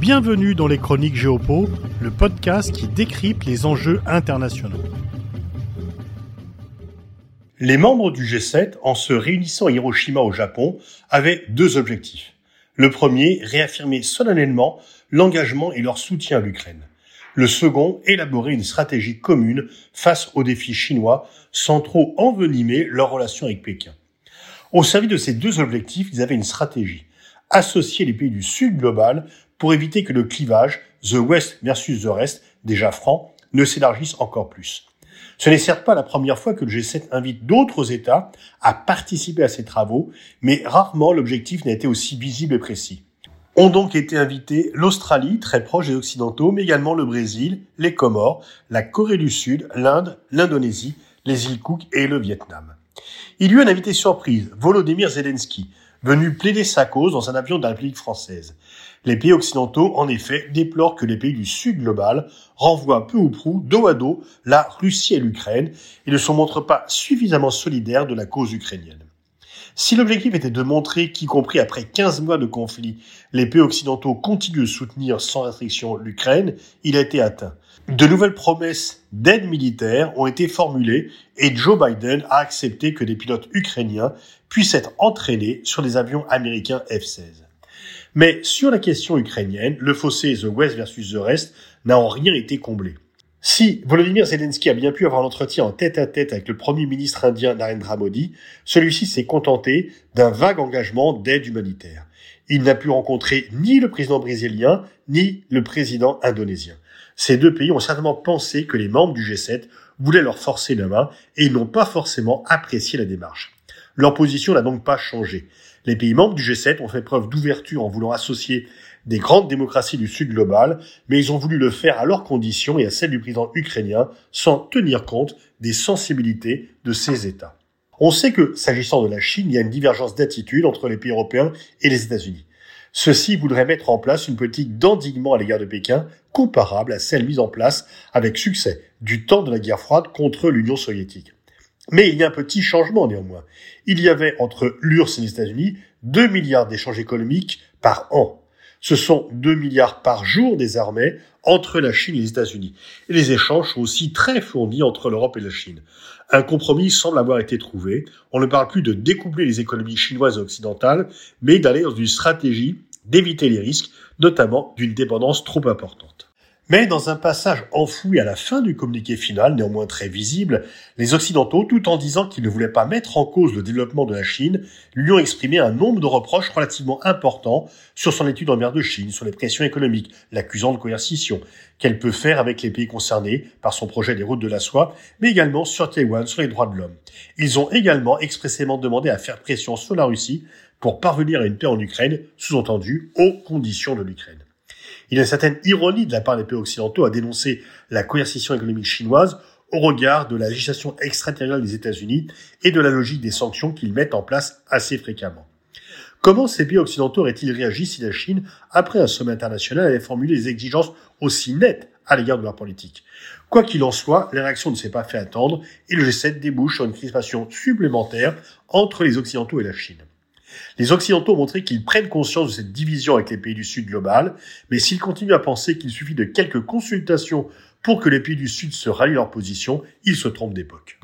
Bienvenue dans les Chroniques Géopo, le podcast qui décrypte les enjeux internationaux. Les membres du G7, en se réunissant à Hiroshima au Japon, avaient deux objectifs. Le premier, réaffirmer solennellement l'engagement et leur soutien à l'Ukraine. Le second, élaborer une stratégie commune face aux défis chinois sans trop envenimer leurs relations avec Pékin. Au service de ces deux objectifs, ils avaient une stratégie. Associer les pays du Sud global pour éviter que le clivage, The West versus The Rest, déjà franc, ne s'élargisse encore plus. Ce n'est certes pas la première fois que le G7 invite d'autres États à participer à ces travaux, mais rarement l'objectif n'a été aussi visible et précis. Ont donc été invités l'Australie, très proche des Occidentaux, mais également le Brésil, les Comores, la Corée du Sud, l'Inde, l'Indonésie, les îles Cook et le Vietnam. Il y eut un invité surprise, Volodymyr Zelensky, venu plaider sa cause dans un avion de la République française. Les pays occidentaux, en effet, déplorent que les pays du Sud global renvoient peu ou prou, dos à dos, la Russie et l'Ukraine et ne se montrent pas suffisamment solidaires de la cause ukrainienne. Si l'objectif était de montrer qu'y compris après 15 mois de conflit, les pays occidentaux continuent de soutenir sans restriction l'Ukraine, il a été atteint. De nouvelles promesses d'aide militaire ont été formulées et Joe Biden a accepté que des pilotes ukrainiens puissent être entraînés sur des avions américains F-16. Mais sur la question ukrainienne, le fossé The West versus The Rest n'a en rien été comblé. Si Volodymyr Zelensky a bien pu avoir un entretien en tête à tête avec le premier ministre indien Narendra Modi, celui-ci s'est contenté d'un vague engagement d'aide humanitaire. Il n'a pu rencontrer ni le président brésilien, ni le président indonésien. Ces deux pays ont certainement pensé que les membres du G7 voulaient leur forcer la main et ils n'ont pas forcément apprécié la démarche. Leur position n'a donc pas changé. Les pays membres du G7 ont fait preuve d'ouverture en voulant associer des grandes démocraties du Sud global, mais ils ont voulu le faire à leurs conditions et à celles du président ukrainien sans tenir compte des sensibilités de ces États. On sait que, s'agissant de la Chine, il y a une divergence d'attitude entre les pays européens et les États-Unis. Ceux-ci voudraient mettre en place une politique d'endiguement à l'égard de Pékin comparable à celle mise en place avec succès du temps de la guerre froide contre l'Union soviétique. Mais il y a un petit changement néanmoins. Il y avait entre l'URSS et les États-Unis 2 milliards d'échanges économiques par an. Ce sont 2 milliards par jour désormais entre la Chine et les États-Unis. Et les échanges sont aussi très fournis entre l'Europe et la Chine. Un compromis semble avoir été trouvé. On ne parle plus de découpler les économies chinoises et occidentales, mais d'aller dans une stratégie d'éviter les risques, notamment d'une dépendance trop importante. Mais dans un passage enfoui à la fin du communiqué final, néanmoins très visible, les Occidentaux, tout en disant qu'ils ne voulaient pas mettre en cause le développement de la Chine, lui ont exprimé un nombre de reproches relativement importants sur son étude en mer de Chine, sur les pressions économiques, l'accusant de coercition, qu'elle peut faire avec les pays concernés par son projet des routes de la soie, mais également sur Taïwan, sur les droits de l'homme. Ils ont également expressément demandé à faire pression sur la Russie pour parvenir à une paix en Ukraine, sous-entendu aux conditions de l'Ukraine. Il y a une certaine ironie de la part des pays occidentaux à dénoncer la coercition économique chinoise au regard de la législation extraterritoriale des États-Unis et de la logique des sanctions qu'ils mettent en place assez fréquemment. Comment ces pays occidentaux auraient-ils réagi si la Chine, après un sommet international, avait formulé des exigences aussi nettes à l'égard de leur politique? Quoi qu'il en soit, la réaction ne s'est pas fait attendre et le G7 débouche sur une crispation supplémentaire entre les Occidentaux et la Chine. Les Occidentaux ont montré qu'ils prennent conscience de cette division avec les pays du Sud global, mais s'ils continuent à penser qu'il suffit de quelques consultations pour que les pays du Sud se rallient leur position, ils se trompent d'époque.